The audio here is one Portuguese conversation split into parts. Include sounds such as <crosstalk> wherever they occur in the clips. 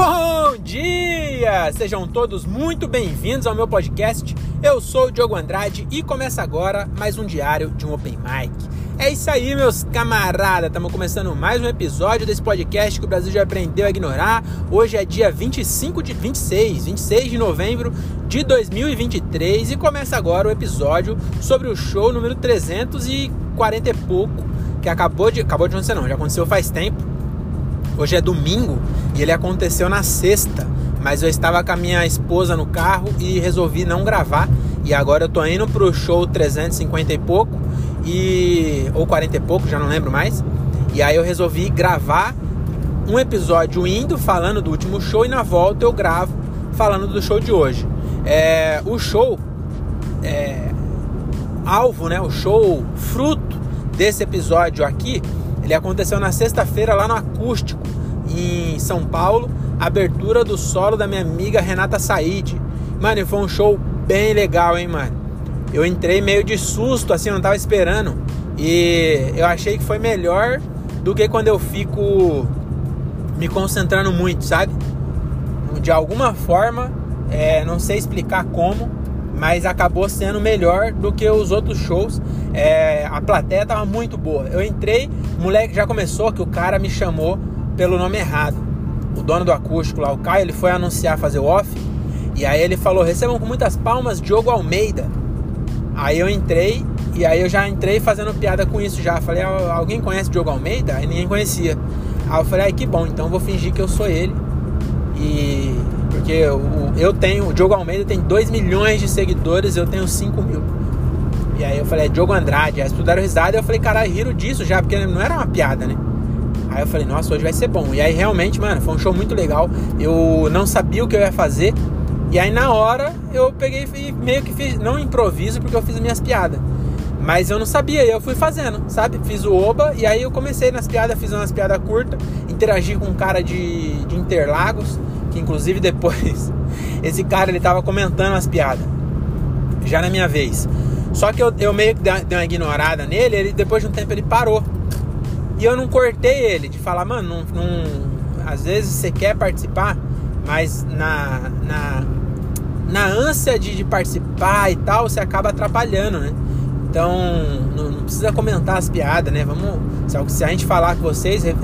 Bom dia! Sejam todos muito bem-vindos ao meu podcast. Eu sou o Diogo Andrade e começa agora mais um diário de um Open Mic. É isso aí, meus camaradas. Estamos começando mais um episódio desse podcast que o Brasil já aprendeu a ignorar. Hoje é dia 25 de 26, 26 de novembro de 2023 e começa agora o episódio sobre o show número 340 e pouco que acabou de acabou de acontecer não, já aconteceu faz tempo. Hoje é domingo e ele aconteceu na sexta, mas eu estava com a minha esposa no carro e resolvi não gravar. E agora eu tô indo pro show 350 e pouco e ou 40 e pouco, já não lembro mais. E aí eu resolvi gravar um episódio indo falando do último show e na volta eu gravo falando do show de hoje. É, o show é, alvo, né? O show fruto desse episódio aqui, ele aconteceu na sexta-feira lá no acústico em São Paulo, abertura do solo da minha amiga Renata Said. Mano, foi um show bem legal, hein, mano. Eu entrei meio de susto, assim, não tava esperando. E eu achei que foi melhor do que quando eu fico me concentrando muito, sabe? De alguma forma, é, não sei explicar como, mas acabou sendo melhor do que os outros shows. É, a plateia tava muito boa. Eu entrei, o moleque já começou que o cara me chamou pelo nome errado. O dono do acústico lá, o Caio, ele foi anunciar fazer o off. E aí ele falou: recebam com muitas palmas Diogo Almeida. Aí eu entrei e aí eu já entrei fazendo piada com isso já. Falei: alguém conhece Diogo Almeida? Aí ninguém conhecia. Aí eu falei: ai que bom, então vou fingir que eu sou ele. E porque eu, eu tenho, o Diogo Almeida tem 2 milhões de seguidores, eu tenho 5 mil. E aí eu falei, é Diogo Andrade. Aí estudaram risada e eu falei, caralho, riram disso já, porque não era uma piada, né? Aí eu falei, nossa, hoje vai ser bom. E aí realmente, mano, foi um show muito legal. Eu não sabia o que eu ia fazer. E aí na hora eu peguei e meio que fiz, não improviso porque eu fiz minhas piadas. Mas eu não sabia, eu fui fazendo, sabe? Fiz o oba e aí eu comecei nas piadas, fiz umas piadas curtas, interagi com um cara de, de Interlagos, que inclusive <laughs> depois esse cara ele tava comentando as piadas. Já na minha vez. Só que eu, eu meio que dei uma ignorada nele, ele depois de um tempo ele parou. E eu não cortei ele de falar, mano, não, não, às vezes você quer participar, mas na, na, na ânsia de, de participar e tal, você acaba atrapalhando, né? Então, não, não, precisa comentar as piadas, né? Vamos, se a gente falar com vocês, é,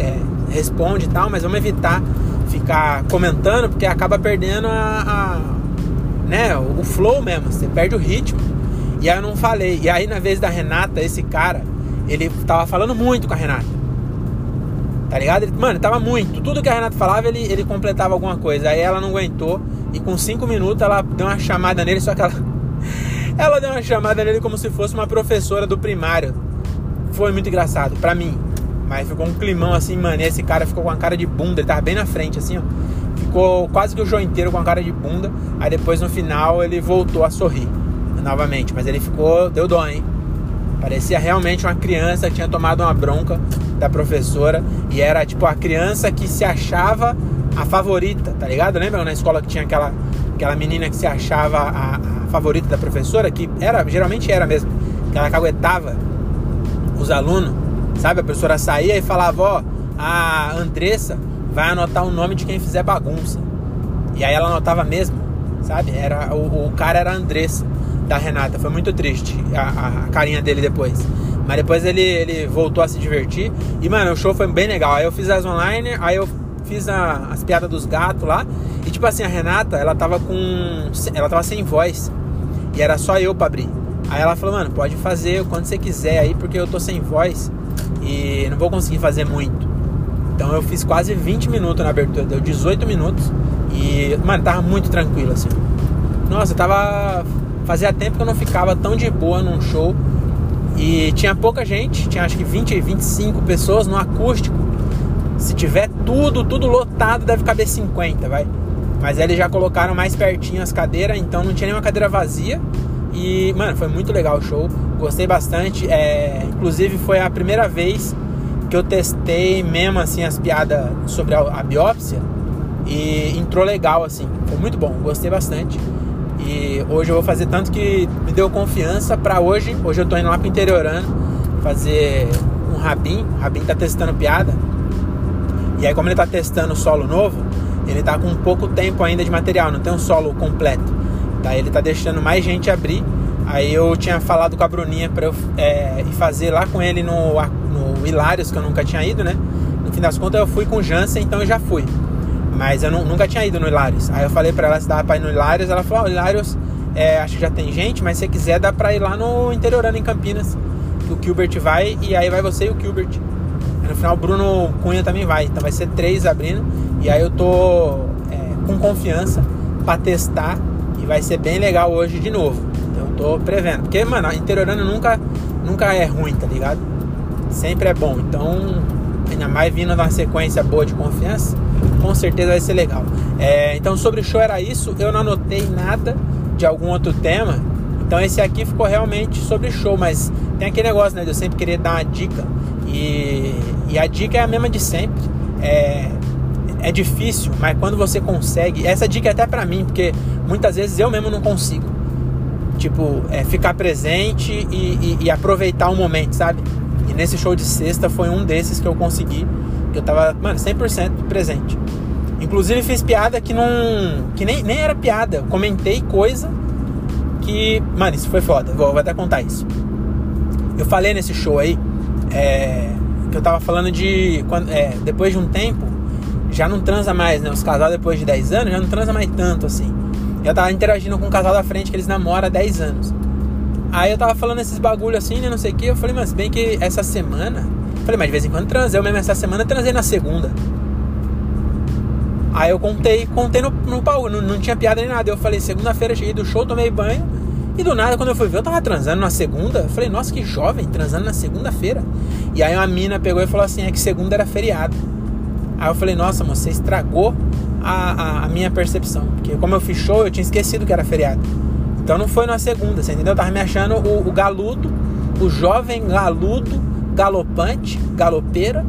responde e tal, mas vamos evitar ficar comentando, porque acaba perdendo a, a né, o flow mesmo, você perde o ritmo. E aí eu não falei. E aí, na vez da Renata, esse cara, ele tava falando muito com a Renata. Tá ligado? Ele, mano, tava muito. Tudo que a Renata falava, ele, ele completava alguma coisa. Aí ela não aguentou. E com cinco minutos ela deu uma chamada nele, só que ela. <laughs> ela deu uma chamada nele como se fosse uma professora do primário. Foi muito engraçado, pra mim. Mas ficou um climão assim, mano. E esse cara ficou com a cara de bunda. Ele tava bem na frente, assim, ó. Ficou quase que o show inteiro com a cara de bunda. Aí depois no final ele voltou a sorrir novamente. Mas ele ficou. Deu dó, hein? Parecia realmente uma criança que tinha tomado uma bronca da professora e era tipo a criança que se achava a favorita, tá ligado? Lembra na escola que tinha aquela, aquela menina que se achava a, a favorita da professora, que era, geralmente era mesmo, que ela caguetava os alunos, sabe? A professora saía e falava, ó, a Andressa vai anotar o nome de quem fizer bagunça. E aí ela anotava mesmo, sabe? Era, o, o cara era Andressa da Renata. Foi muito triste a, a carinha dele depois. Mas depois ele, ele voltou a se divertir. E, mano, o show foi bem legal. Aí eu fiz as online, aí eu fiz a, as piadas dos gatos lá. E, tipo assim, a Renata, ela tava com. Ela tava sem voz. E era só eu pra abrir. Aí ela falou, mano, pode fazer quando você quiser aí, porque eu tô sem voz. E não vou conseguir fazer muito. Então eu fiz quase 20 minutos na abertura, deu 18 minutos. E, mano, tava muito tranquilo, assim. Nossa, tava Fazia tempo que eu não ficava tão de boa num show. E tinha pouca gente, tinha acho que 20, 25 pessoas no acústico. Se tiver tudo, tudo lotado, deve caber 50, vai. Mas eles já colocaram mais pertinho as cadeiras, então não tinha nenhuma cadeira vazia. E, mano, foi muito legal o show. Gostei bastante. É, inclusive foi a primeira vez que eu testei mesmo assim as piadas sobre a, a biópsia. E entrou legal, assim. Foi muito bom, gostei bastante. E hoje eu vou fazer tanto que me deu confiança para hoje. Hoje eu tô indo lá pro interiorano fazer um rabin. O rabin tá testando piada. E aí como ele tá testando solo novo, ele tá com pouco tempo ainda de material, não tem um solo completo. Daí ele tá deixando mais gente abrir. Aí eu tinha falado com a Bruninha pra eu é, ir fazer lá com ele no, no Hilários, que eu nunca tinha ido, né? No fim das contas eu fui com o Jansen, então eu já fui. Mas eu não, nunca tinha ido no Hilários. Aí eu falei pra ela se dava pra ir no Hilários. Ela falou: oh, Hilários, é, acho que já tem gente, mas se quiser dá pra ir lá no interiorano em Campinas. Que o Gilbert vai e aí vai você e o Gilbert. Aí no final o Bruno Cunha também vai. Então vai ser três abrindo. E aí eu tô é, com confiança pra testar. E vai ser bem legal hoje de novo. Então eu tô prevendo. Porque, mano, interiorano nunca, nunca é ruim, tá ligado? Sempre é bom. Então, ainda mais vindo numa sequência boa de confiança com certeza vai ser legal. É, então, sobre o show era isso. Eu não anotei nada de algum outro tema. Então, esse aqui ficou realmente sobre show. Mas tem aquele negócio, né? De eu sempre querer dar uma dica. E, e a dica é a mesma de sempre. É, é difícil, mas quando você consegue. Essa dica é até pra mim, porque muitas vezes eu mesmo não consigo. Tipo, é, ficar presente e, e, e aproveitar o momento, sabe? E nesse show de sexta foi um desses que eu consegui eu tava, mano, 100% presente. Inclusive fiz piada que não. que nem, nem era piada. Eu comentei coisa que. Mano, isso foi foda. Vou, vou até contar isso. Eu falei nesse show aí. É, que eu tava falando de. Quando, é, depois de um tempo, já não transa mais, né? Os casais depois de 10 anos já não transa mais tanto assim. Eu tava interagindo com um casal da frente que eles namoram há 10 anos. Aí eu tava falando esses bagulho assim, né? Não sei o que. Eu falei, mas bem que essa semana Falei, mas de vez em quando transei. Eu mesmo essa semana transei na segunda. Aí eu contei, contei no, no baú, não, não tinha piada nem nada. Eu falei, segunda-feira cheguei do show, tomei banho. E do nada, quando eu fui ver, eu tava transando na segunda. Eu falei, nossa, que jovem, transando na segunda-feira. E aí uma mina pegou e falou assim, é que segunda era feriado. Aí eu falei, nossa, você estragou a, a, a, minha percepção. Porque como eu fiz show, eu tinha esquecido que era feriado. Então não foi na segunda, você entendeu? Eu tava me achando o, o galudo, o jovem galudo galopante, galopeira,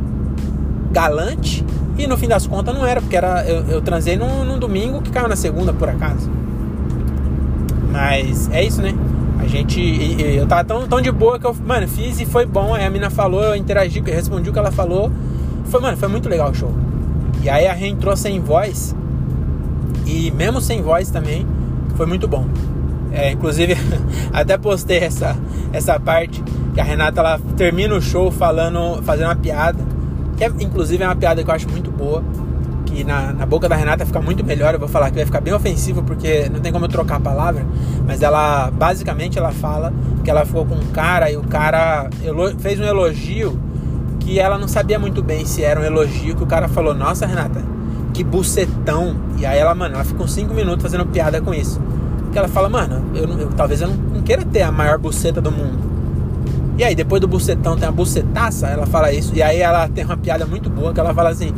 galante. E no fim das contas não era, porque era, eu, eu transei num, num domingo que caiu na segunda, por acaso. Mas é isso, né? A gente. Eu tava tão, tão de boa que eu, mano, fiz e foi bom. Aí a mina falou, eu interagi, eu respondi o que ela falou. Foi, mano, foi muito legal o show. E aí a Rê entrou sem voz. E mesmo sem voz também, foi muito bom. É, inclusive, <laughs> até postei essa, essa parte que a Renata ela termina o show falando, fazendo uma piada, que é, inclusive é uma piada que eu acho muito boa, que na, na boca da Renata fica muito melhor. Eu vou falar que vai ficar bem ofensivo porque não tem como eu trocar a palavra, mas ela basicamente ela fala que ela ficou com um cara e o cara fez um elogio que ela não sabia muito bem se era um elogio que o cara falou: Nossa, Renata, que bucetão. E aí ela, mano, ela ficou cinco minutos fazendo piada com isso. Que ela fala, mano, eu, eu talvez eu não, não queira ter a maior buceta do mundo. E aí, depois do bucetão tem a bucetaça, ela fala isso. E aí ela tem uma piada muito boa que ela fala assim: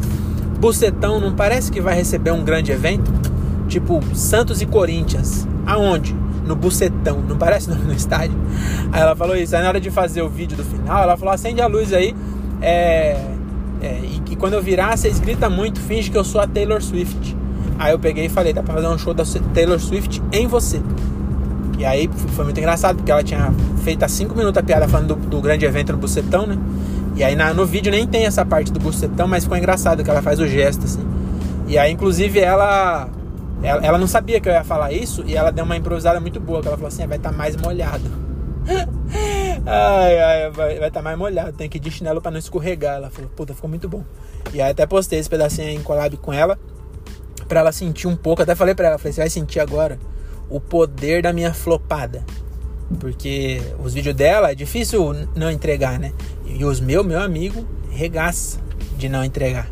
Bucetão não parece que vai receber um grande evento? Tipo Santos e Corinthians. Aonde? No Bucetão. Não parece no, estádio? Aí ela falou isso. Aí na hora de fazer o vídeo do final, ela falou: acende a luz aí. É, é, e, e, quando eu virar, vocês gritam muito, finge que eu sou a Taylor Swift. Aí eu peguei e falei: dá pra fazer um show da Taylor Swift em você. E aí foi muito engraçado, porque ela tinha feito há 5 minutos a piada falando do, do, grande evento no Bucetão, né? E aí na, no vídeo nem tem essa parte do Bucetão, mas ficou engraçado que ela faz o gesto, assim. E aí, inclusive, ela, ela, ela não sabia que eu ia falar isso, e ela deu uma improvisada muito boa, que ela falou assim, ah, vai estar tá mais molhado. <laughs> ai, ai, vai estar tá mais molhado, tem que ir de chinelo pra não escorregar. Ela falou, puta, ficou muito bom. E aí até postei esse pedacinho em collab com ela, pra ela sentir um pouco, até falei pra ela, falei, você vai sentir agora o poder da minha flopada. Porque os vídeos dela é difícil não entregar, né? E os meus, meu amigo, regaça de não entregar.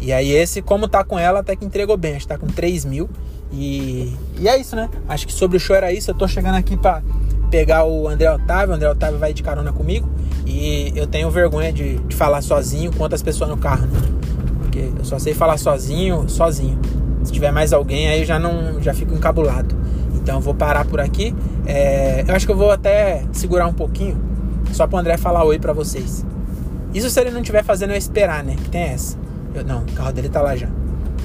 E aí esse, como tá com ela, até que entregou bem. Acho que tá com 3 mil. E, e é isso, né? Acho que sobre o show era isso. Eu tô chegando aqui pra pegar o André Otávio. O André Otávio vai de carona comigo. E eu tenho vergonha de, de falar sozinho com outras pessoas no carro, né? Porque eu só sei falar sozinho, sozinho. Se tiver mais alguém, aí eu já não já fico encabulado. Então vou parar por aqui. É, eu acho que eu vou até segurar um pouquinho, só para o André falar oi para vocês. Isso se ele não estiver fazendo eu esperar, né? Que tem essa. Eu, não, o carro dele tá lá já.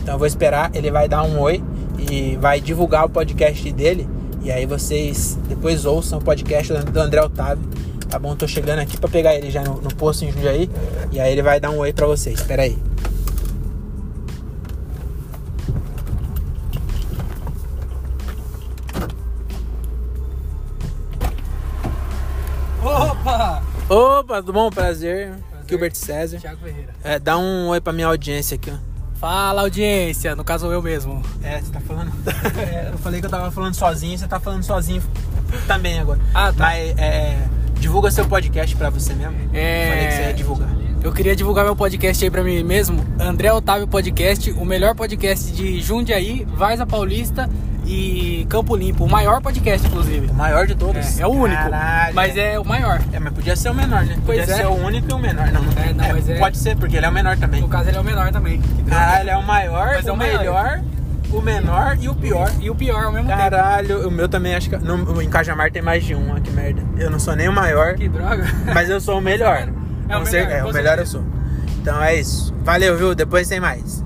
Então eu vou esperar, ele vai dar um oi e vai divulgar o podcast dele. E aí vocês depois ouçam o podcast do André Otávio. Tá bom? Tô chegando aqui para pegar ele já no, no posto em Jundiaí. E aí ele vai dar um oi para vocês. Espera aí. Opa, tudo bom? Prazer. Gilbert César. Thiago Ferreira. É, dá um oi pra minha audiência aqui, ó. Fala, audiência. No caso, eu mesmo. É, você tá falando. <laughs> É, eu falei que eu tava falando sozinho, você tá falando sozinho também agora. Ah, tá. Mas é, divulga seu podcast pra você mesmo. É. Falei que você ia divulgar. Eu queria divulgar meu podcast aí pra mim mesmo. André Otávio Podcast, o melhor podcast de Jundiaí, Varza Paulista e Campo Limpo. O maior podcast, inclusive. O maior de todos. É, é o único. Caralho. Mas é o maior. É, mas podia ser o menor, né? Pois podia é. ser o único e o menor. Não, não, É, não, mas é- Pode ser, porque ele é o menor também. No caso, ele é o menor também. Caralho, é o maior, Mas é o o maior. melhor, o menor e o pior. E o pior ao mesmo tempo. Caralho, o meu também acho que. No, em Cajamar tem mais de um, ó, que merda. Eu não sou nem o maior, Que droga. mas eu sou o <laughs> melhor. É o melhor, é, com o melhor eu sou. Então é isso. Valeu, viu? Depois tem mais.